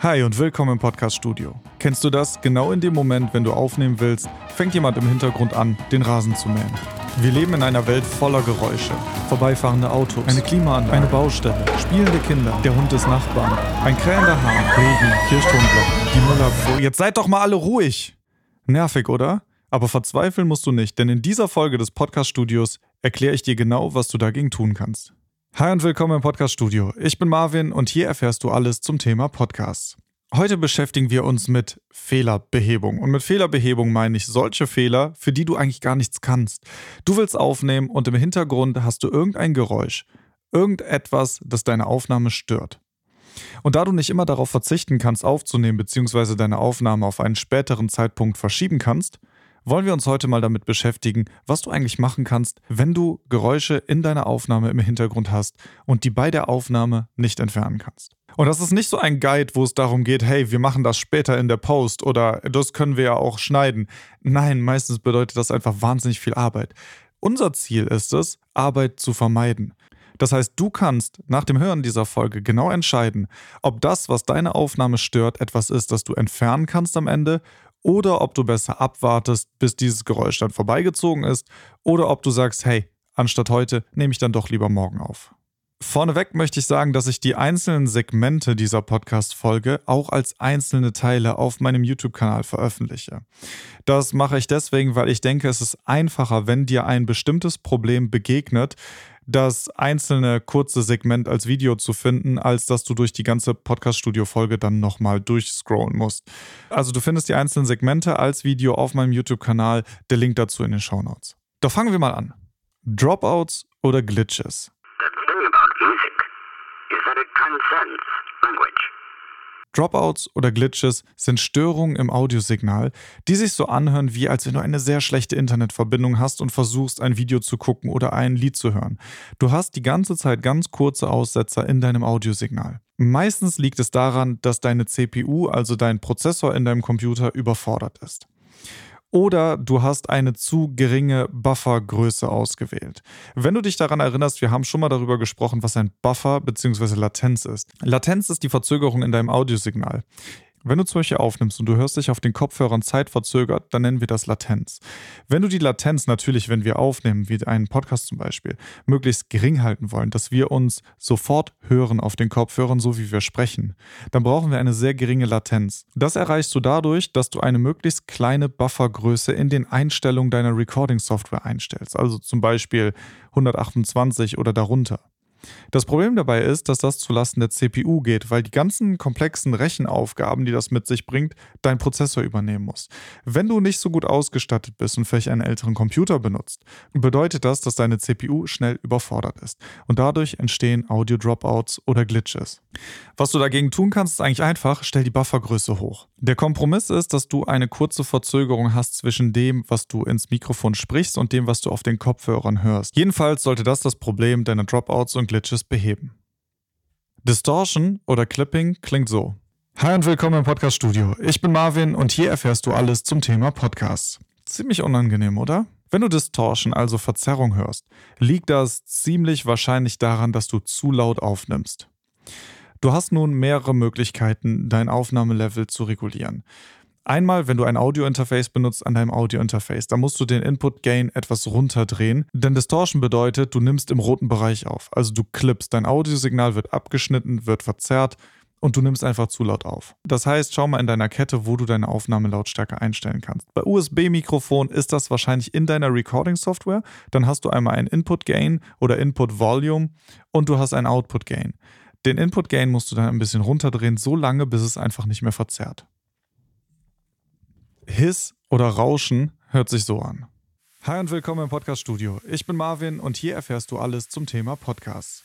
Hi und willkommen im Podcast Studio. Kennst du das? Genau in dem Moment, wenn du aufnehmen willst, fängt jemand im Hintergrund an, den Rasen zu mähen. Wir leben in einer Welt voller Geräusche. Vorbeifahrende Autos, eine Klimaanlage, eine Baustelle, spielende Kinder, der Hund des Nachbarn, ein krähender Hahn, Regen, Kirchturmglocken, die Müllabfuhr. Jetzt seid doch mal alle ruhig! Nervig, oder? Aber verzweifeln musst du nicht, denn in dieser Folge des Podcast Studios erkläre ich dir genau, was du dagegen tun kannst. Hi und willkommen im Podcast Studio. Ich bin Marvin und hier erfährst du alles zum Thema Podcasts. Heute beschäftigen wir uns mit Fehlerbehebung. Und mit Fehlerbehebung meine ich solche Fehler, für die du eigentlich gar nichts kannst. Du willst aufnehmen und im Hintergrund hast du irgendein Geräusch, irgendetwas, das deine Aufnahme stört. Und da du nicht immer darauf verzichten kannst, aufzunehmen bzw. deine Aufnahme auf einen späteren Zeitpunkt verschieben kannst, wollen wir uns heute mal damit beschäftigen, was du eigentlich machen kannst, wenn du Geräusche in deiner Aufnahme im Hintergrund hast und die bei der Aufnahme nicht entfernen kannst. Und das ist nicht so ein Guide, wo es darum geht, hey, wir machen das später in der Post oder das können wir ja auch schneiden. Nein, meistens bedeutet das einfach wahnsinnig viel Arbeit. Unser Ziel ist es, Arbeit zu vermeiden. Das heißt, du kannst nach dem Hören dieser Folge genau entscheiden, ob das, was deine Aufnahme stört, etwas ist, das du entfernen kannst am Ende oder ob du besser abwartest, bis dieses Geräusch dann vorbeigezogen ist oder ob du sagst, hey, anstatt heute nehme ich dann doch lieber morgen auf. Vorneweg möchte ich sagen, dass ich die einzelnen Segmente dieser Podcast-Folge auch als einzelne Teile auf meinem YouTube-Kanal veröffentliche. Das mache ich deswegen, weil ich denke, es ist einfacher, wenn dir ein bestimmtes Problem begegnet, das einzelne kurze Segment als Video zu finden, als dass du durch die ganze Podcast-Studio-Folge dann nochmal durchscrollen musst. Also du findest die einzelnen Segmente als Video auf meinem YouTube-Kanal, der Link dazu in den Show Notes. Doch fangen wir mal an. Dropouts oder Glitches? The thing about music is that it transcends language. Dropouts oder Glitches sind Störungen im Audiosignal, die sich so anhören, wie als wenn du eine sehr schlechte Internetverbindung hast und versuchst, ein Video zu gucken oder ein Lied zu hören. Du hast die ganze Zeit ganz kurze Aussetzer in deinem Audiosignal. Meistens liegt es daran, dass deine CPU, also dein Prozessor in deinem Computer, überfordert ist oder du hast eine zu geringe Buffergröße ausgewählt. Wenn du dich daran erinnerst, wir haben schon mal darüber gesprochen, was ein Buffer bzw. Latenz ist. Latenz ist die Verzögerung in deinem Audiosignal. Wenn du zum Beispiel aufnimmst und du hörst dich auf den Kopfhörern zeitverzögert, dann nennen wir das Latenz. Wenn du die Latenz natürlich, wenn wir aufnehmen, wie einen Podcast zum Beispiel, möglichst gering halten wollen, dass wir uns sofort hören auf den Kopfhörern, so wie wir sprechen, dann brauchen wir eine sehr geringe Latenz. Das erreichst du dadurch, dass du eine möglichst kleine Buffergröße in den Einstellungen deiner Recording-Software einstellst. Also zum Beispiel 128 oder darunter. Das Problem dabei ist, dass das zulasten der CPU geht, weil die ganzen komplexen Rechenaufgaben, die das mit sich bringt, dein Prozessor übernehmen muss. Wenn du nicht so gut ausgestattet bist und vielleicht einen älteren Computer benutzt, bedeutet das, dass deine CPU schnell überfordert ist und dadurch entstehen Audio-Dropouts oder Glitches. Was du dagegen tun kannst, ist eigentlich einfach, stell die Buffergröße hoch. Der Kompromiss ist, dass du eine kurze Verzögerung hast zwischen dem, was du ins Mikrofon sprichst und dem, was du auf den Kopfhörern hörst. Jedenfalls sollte das das Problem deiner Dropouts und Glitches beheben. Distortion oder Clipping klingt so. Hi und willkommen im Podcast Studio. Ich bin Marvin und hier erfährst du alles zum Thema Podcasts. Ziemlich unangenehm, oder? Wenn du Distortion, also Verzerrung hörst, liegt das ziemlich wahrscheinlich daran, dass du zu laut aufnimmst. Du hast nun mehrere Möglichkeiten, dein Aufnahmelevel zu regulieren. Einmal, wenn du ein Audio-Interface benutzt an deinem Audio-Interface, da musst du den Input-Gain etwas runterdrehen, denn Distortion bedeutet, du nimmst im roten Bereich auf. Also du klippst, dein Audiosignal wird abgeschnitten, wird verzerrt und du nimmst einfach zu laut auf. Das heißt, schau mal in deiner Kette, wo du deine Aufnahmelautstärke einstellen kannst. Bei USB-Mikrofon ist das wahrscheinlich in deiner Recording-Software. Dann hast du einmal ein Input-Gain oder Input-Volume und du hast ein Output-Gain. Den Input-Gain musst du dann ein bisschen runterdrehen, so lange, bis es einfach nicht mehr verzerrt. Hiss oder Rauschen hört sich so an. Hi und willkommen im Podcast Studio. Ich bin Marvin und hier erfährst du alles zum Thema Podcasts.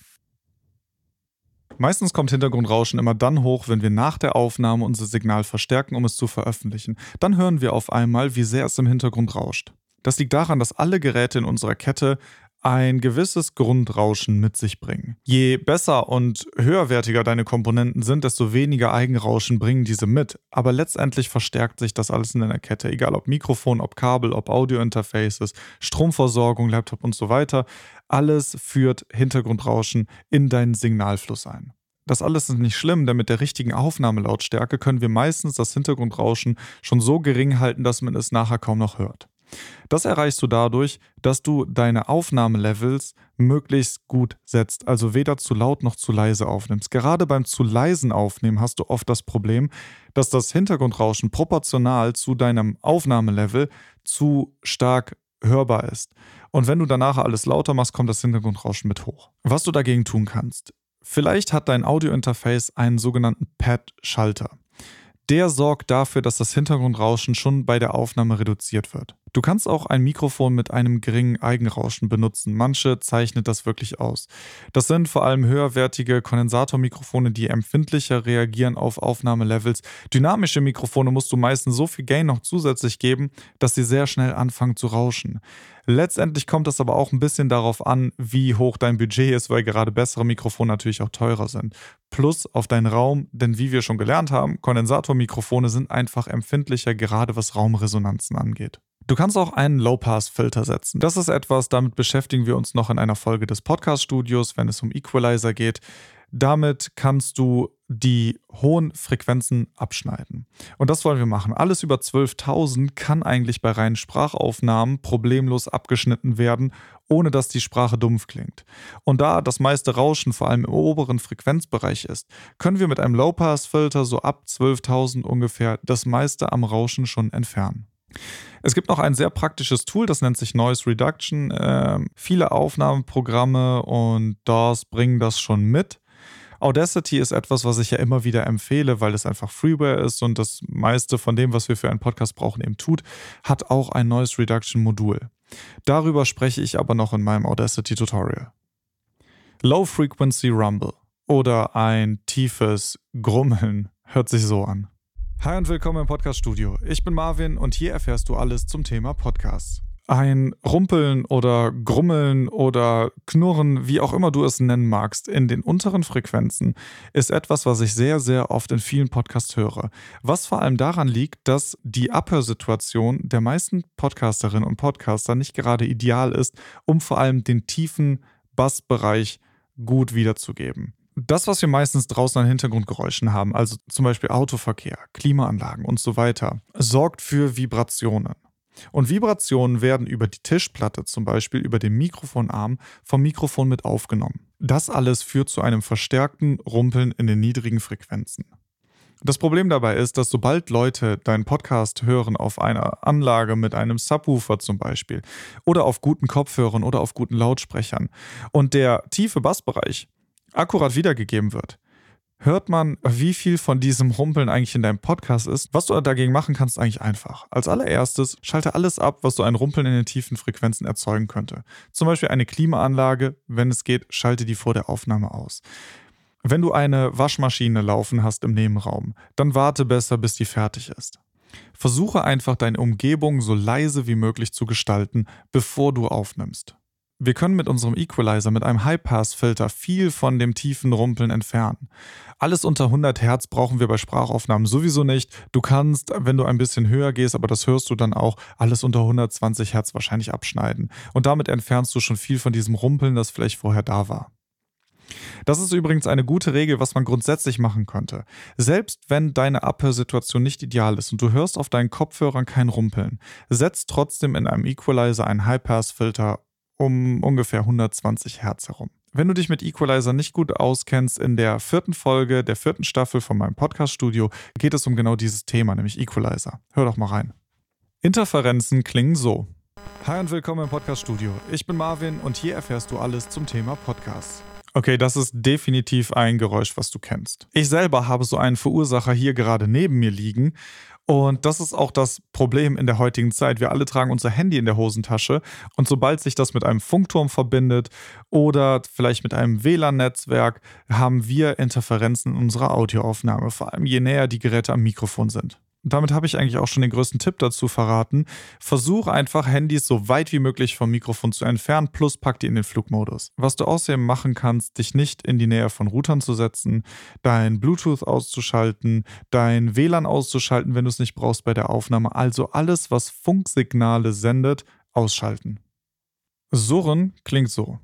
Meistens kommt Hintergrundrauschen immer dann hoch, wenn wir nach der Aufnahme unser Signal verstärken, um es zu veröffentlichen. Dann hören wir auf einmal, wie sehr es im Hintergrund rauscht. Das liegt daran, dass alle Geräte in unserer Kette ein gewisses Grundrauschen mit sich bringen. Je besser und höherwertiger deine Komponenten sind, desto weniger Eigenrauschen bringen diese mit. Aber letztendlich verstärkt sich das alles in deiner Kette, egal ob Mikrofon, ob Kabel, ob Audiointerfaces, Stromversorgung, Laptop und so weiter. Alles führt Hintergrundrauschen in deinen Signalfluss ein. das alles ist nicht schlimm, denn mit der richtigen Aufnahmelautstärke können wir meistens das Hintergrundrauschen schon so gering halten, dass man es nachher kaum noch hört. Das erreichst du dadurch, dass du deine Aufnahmelevels möglichst gut setzt, also weder zu laut noch zu leise aufnimmst. Gerade beim zu leisen Aufnehmen hast du oft das Problem, dass das Hintergrundrauschen proportional zu deinem Aufnahmelevel zu stark hörbar ist. Und wenn du danach alles lauter machst, kommt das Hintergrundrauschen mit hoch. Was du dagegen tun kannst. Vielleicht hat dein Audiointerface einen sogenannten Pad-Schalter. Der sorgt dafür, dass das Hintergrundrauschen schon bei der Aufnahme reduziert wird. Du kannst auch ein Mikrofon mit einem geringen Eigenrauschen benutzen. Manche zeichnet das wirklich aus. Das sind vor allem höherwertige Kondensatormikrofone, die empfindlicher reagieren auf Aufnahmelevels. Dynamische Mikrofone musst du meistens so viel Gain noch zusätzlich geben, dass sie sehr schnell anfangen zu rauschen. Letztendlich kommt es aber auch ein bisschen darauf an, wie hoch dein Budget ist, weil gerade bessere Mikrofone natürlich auch teurer sind. Plus auf deinen Raum, denn wie wir schon gelernt haben, Kondensatormikrofone sind einfach empfindlicher, gerade was Raumresonanzen angeht. Du kannst auch einen Low-Pass-Filter setzen. Das ist etwas, damit beschäftigen wir uns noch in einer Folge des Podcast-Studios, wenn es um Equalizer geht. Damit kannst du die hohen Frequenzen abschneiden. Und das wollen wir machen. Alles über 12.000 kann eigentlich bei reinen Sprachaufnahmen problemlos abgeschnitten werden, ohne dass die Sprache dumpf klingt. Und da das meiste Rauschen vor allem im oberen Frequenzbereich ist, können wir mit einem Low-Pass-Filter so ab 12.000 ungefähr das meiste am Rauschen schon entfernen. Es gibt noch ein sehr praktisches Tool, das nennt sich Noise Reduction. Äh, viele Aufnahmeprogramme und DAWs bringen das schon mit. Audacity ist etwas, was ich ja immer wieder empfehle, weil es einfach Freeware ist und das meiste von dem, was wir für einen Podcast brauchen, eben tut, hat auch ein Noise Reduction Modul. Darüber spreche ich aber noch in meinem Audacity Tutorial. Low Frequency Rumble oder ein tiefes Grummeln hört sich so an. Hi und willkommen im Podcast-Studio. Ich bin Marvin und hier erfährst du alles zum Thema Podcasts. Ein Rumpeln oder Grummeln oder Knurren, wie auch immer du es nennen magst, in den unteren Frequenzen ist etwas, was ich sehr, sehr oft in vielen Podcasts höre. Was vor allem daran liegt, dass die Abhörsituation der meisten Podcasterinnen und Podcaster nicht gerade ideal ist, um vor allem den tiefen Bassbereich gut wiederzugeben das, was wir meistens draußen an Hintergrundgeräuschen haben, also zum Beispiel Autoverkehr, Klimaanlagen und so weiter, sorgt für Vibrationen. Und Vibrationen werden über die Tischplatte, zum Beispiel über den Mikrofonarm, vom Mikrofon mit aufgenommen. Das alles führt zu einem verstärkten Rumpeln in den niedrigen Frequenzen. Das Problem dabei ist, dass sobald Leute deinen Podcast hören auf einer Anlage mit einem Subwoofer zum Beispiel oder auf guten Kopfhörern oder auf guten Lautsprechern und der tiefe Bassbereich akkurat wiedergegeben wird, hört man, wie viel von diesem Rumpeln eigentlich in deinem Podcast ist. Was du dagegen machen kannst, eigentlich einfach. Als allererstes schalte alles ab, was so ein Rumpeln in den tiefen Frequenzen erzeugen könnte. Zum Beispiel eine Klimaanlage, wenn es geht, schalte die vor der Aufnahme aus. Wenn du eine Waschmaschine laufen hast im Nebenraum, dann warte besser, bis die fertig ist. Versuche einfach deine Umgebung so leise wie möglich zu gestalten, bevor du aufnimmst. Wir können mit unserem Equalizer, mit einem High-Pass-Filter viel von dem tiefen Rumpeln entfernen. Alles unter 100 Hertz brauchen wir bei Sprachaufnahmen sowieso nicht. Du kannst, wenn du ein bisschen höher gehst, aber das hörst du dann auch, alles unter 120 Hertz wahrscheinlich abschneiden. Und damit entfernst du schon viel von diesem Rumpeln, das vielleicht vorher da war. Das ist übrigens eine gute Regel, was man grundsätzlich machen könnte. Selbst wenn deine Abhörsituation nicht ideal ist und du hörst auf deinen Kopfhörern kein Rumpeln, setz trotzdem in einem Equalizer einen High-Pass-Filter um ungefähr 120 Hertz herum. Wenn du dich mit Equalizer nicht gut auskennst, in der vierten Folge der vierten Staffel von meinem Podcast-Studio geht es um genau dieses Thema, nämlich Equalizer. Hör doch mal rein. Interferenzen klingen so. Hi und willkommen im Podcast-Studio. Ich bin Marvin und hier erfährst du alles zum Thema Podcasts. Okay, das ist definitiv ein Geräusch, was du kennst. Ich selber habe so einen Verursacher hier gerade neben mir liegen und das ist auch das Problem in der heutigen Zeit. Wir alle tragen unser Handy in der Hosentasche und sobald sich das mit einem Funkturm verbindet oder vielleicht mit einem WLAN-Netzwerk, haben wir Interferenzen in unserer Audioaufnahme, vor allem je näher die Geräte am Mikrofon sind. Damit habe ich eigentlich auch schon den größten Tipp dazu verraten. Versuch einfach, Handys so weit wie möglich vom Mikrofon zu entfernen, plus pack die in den Flugmodus. Was du außerdem machen kannst, dich nicht in die Nähe von Routern zu setzen, dein Bluetooth auszuschalten, dein WLAN auszuschalten, wenn du es nicht brauchst bei der Aufnahme. Also alles, was Funksignale sendet, ausschalten. Surren klingt so.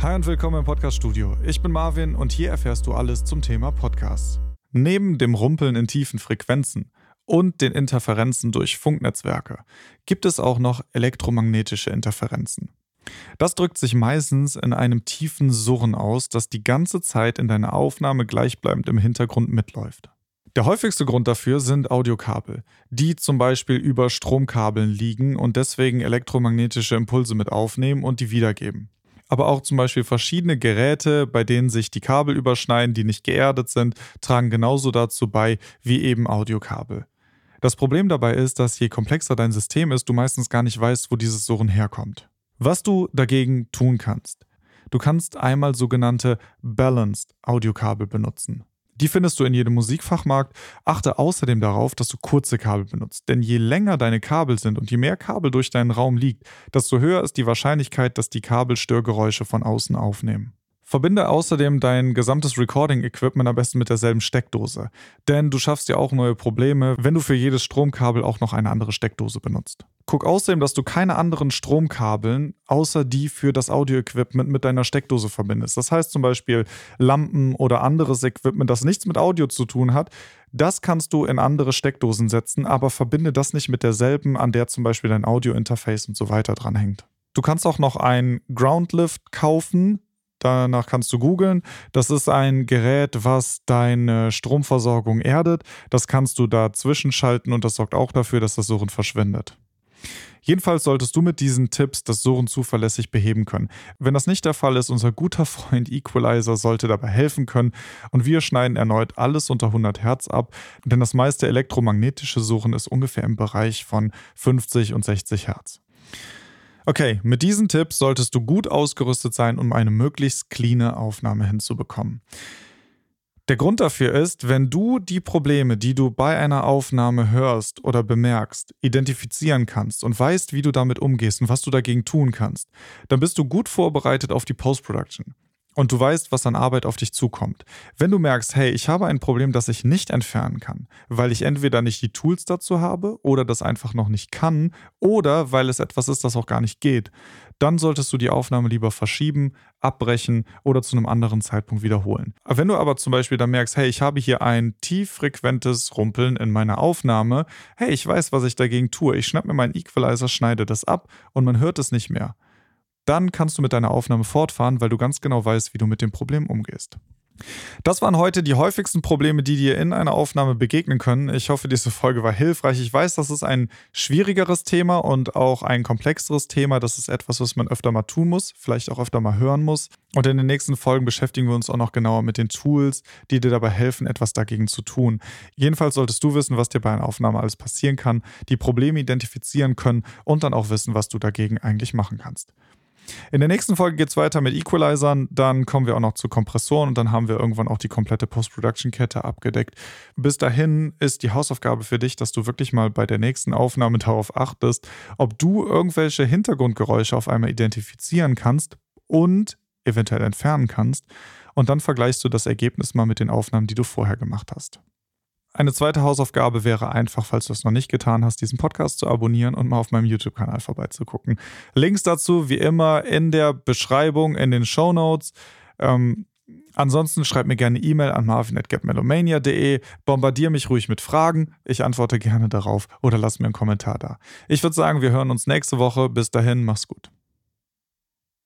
Hi und willkommen im Podcast Studio. Ich bin Marvin und hier erfährst du alles zum Thema Podcasts. Neben dem Rumpeln in tiefen Frequenzen und den Interferenzen durch Funknetzwerke gibt es auch noch elektromagnetische Interferenzen. Das drückt sich meistens in einem tiefen Surren aus, das die ganze Zeit in deiner Aufnahme gleichbleibend im Hintergrund mitläuft. Der häufigste Grund dafür sind Audiokabel, die zum Beispiel über Stromkabeln liegen und deswegen elektromagnetische Impulse mit aufnehmen und die wiedergeben. Aber auch zum Beispiel verschiedene Geräte, bei denen sich die Kabel überschneiden, die nicht geerdet sind, tragen genauso dazu bei wie eben Audiokabel. Das Problem dabei ist, dass je komplexer dein System ist, du meistens gar nicht weißt, wo dieses Surren herkommt. Was du dagegen tun kannst. Du kannst einmal sogenannte Balanced Audiokabel benutzen. Die findest du in jedem Musikfachmarkt. Achte außerdem darauf, dass du kurze Kabel benutzt. Denn je länger deine Kabel sind und je mehr Kabel durch deinen Raum liegt, desto höher ist die Wahrscheinlichkeit, dass die Kabel Störgeräusche von außen aufnehmen. Verbinde außerdem dein gesamtes Recording-Equipment am besten mit derselben Steckdose. Denn du schaffst ja auch neue Probleme, wenn du für jedes Stromkabel auch noch eine andere Steckdose benutzt. Guck außerdem, dass du keine anderen Stromkabeln außer die für das Audio-Equipment mit deiner Steckdose verbindest. Das heißt zum Beispiel Lampen oder anderes Equipment, das nichts mit Audio zu tun hat. Das kannst du in andere Steckdosen setzen, aber verbinde das nicht mit derselben, an der zum Beispiel dein Audio-Interface und so weiter dranhängt. Du kannst auch noch ein Groundlift kaufen, Danach kannst du googeln. Das ist ein Gerät, was deine Stromversorgung erdet. Das kannst du da zwischenschalten und das sorgt auch dafür, dass das Surren verschwindet. Jedenfalls solltest du mit diesen Tipps das Surren zuverlässig beheben können. Wenn das nicht der Fall ist, unser guter Freund Equalizer sollte dabei helfen können und wir schneiden erneut alles unter 100 Hertz ab, denn das meiste elektromagnetische Surren ist ungefähr im Bereich von 50 und 60 Hertz. Okay, mit diesen Tipps solltest du gut ausgerüstet sein, um eine möglichst cleane Aufnahme hinzubekommen. Der Grund dafür ist, wenn du die Probleme, die du bei einer Aufnahme hörst oder bemerkst, identifizieren kannst und weißt, wie du damit umgehst und was du dagegen tun kannst, dann bist du gut vorbereitet auf die Post-Production und du weißt, was an Arbeit auf dich zukommt. Wenn du merkst, hey, ich habe ein Problem, das ich nicht entfernen kann, weil ich entweder nicht die Tools dazu habe oder das einfach noch nicht kann oder weil es etwas ist, das auch gar nicht geht, dann solltest du die Aufnahme lieber verschieben, abbrechen oder zu einem anderen Zeitpunkt wiederholen. Wenn du aber zum Beispiel dann merkst, hey, ich habe hier ein tieffrequentes Rumpeln in meiner Aufnahme, hey, ich weiß, was ich dagegen tue, ich schnapp mir meinen Equalizer, schneide das ab und man hört es nicht mehr dann kannst du mit deiner Aufnahme fortfahren, weil du ganz genau weißt, wie du mit dem Problem umgehst. Das waren heute die häufigsten Probleme, die dir in einer Aufnahme begegnen können. Ich hoffe, diese Folge war hilfreich. Ich weiß, das ist ein schwierigeres Thema und auch ein komplexeres Thema. Das ist etwas, was man öfter mal tun muss, vielleicht auch öfter mal hören muss. Und in den nächsten Folgen beschäftigen wir uns auch noch genauer mit den Tools, die dir dabei helfen, etwas dagegen zu tun. Jedenfalls solltest du wissen, was dir bei einer Aufnahme alles passieren kann, die Probleme identifizieren können und dann auch wissen, was du dagegen eigentlich machen kannst. In der nächsten Folge geht es weiter mit Equalizern, dann kommen wir auch noch zu Kompressoren und dann haben wir irgendwann auch die komplette Post-Production-Kette abgedeckt. Bis dahin ist die Hausaufgabe für dich, dass du wirklich mal bei der nächsten Aufnahme darauf achtest, ob du irgendwelche Hintergrundgeräusche auf einmal identifizieren kannst und eventuell entfernen kannst. Und dann vergleichst du das Ergebnis mal mit den Aufnahmen, die du vorher gemacht hast. Eine zweite Hausaufgabe wäre einfach, falls du es noch nicht getan hast, diesen Podcast zu abonnieren und mal auf meinem YouTube-Kanal vorbeizugucken. Links dazu wie immer in der Beschreibung, in den Show Notes. Ähm, ansonsten schreib mir gerne E-Mail an marvin.getmelomania.de. Bombardier mich ruhig mit Fragen. Ich antworte gerne darauf oder lass mir einen Kommentar da. Ich würde sagen, wir hören uns nächste Woche. Bis dahin, mach's gut.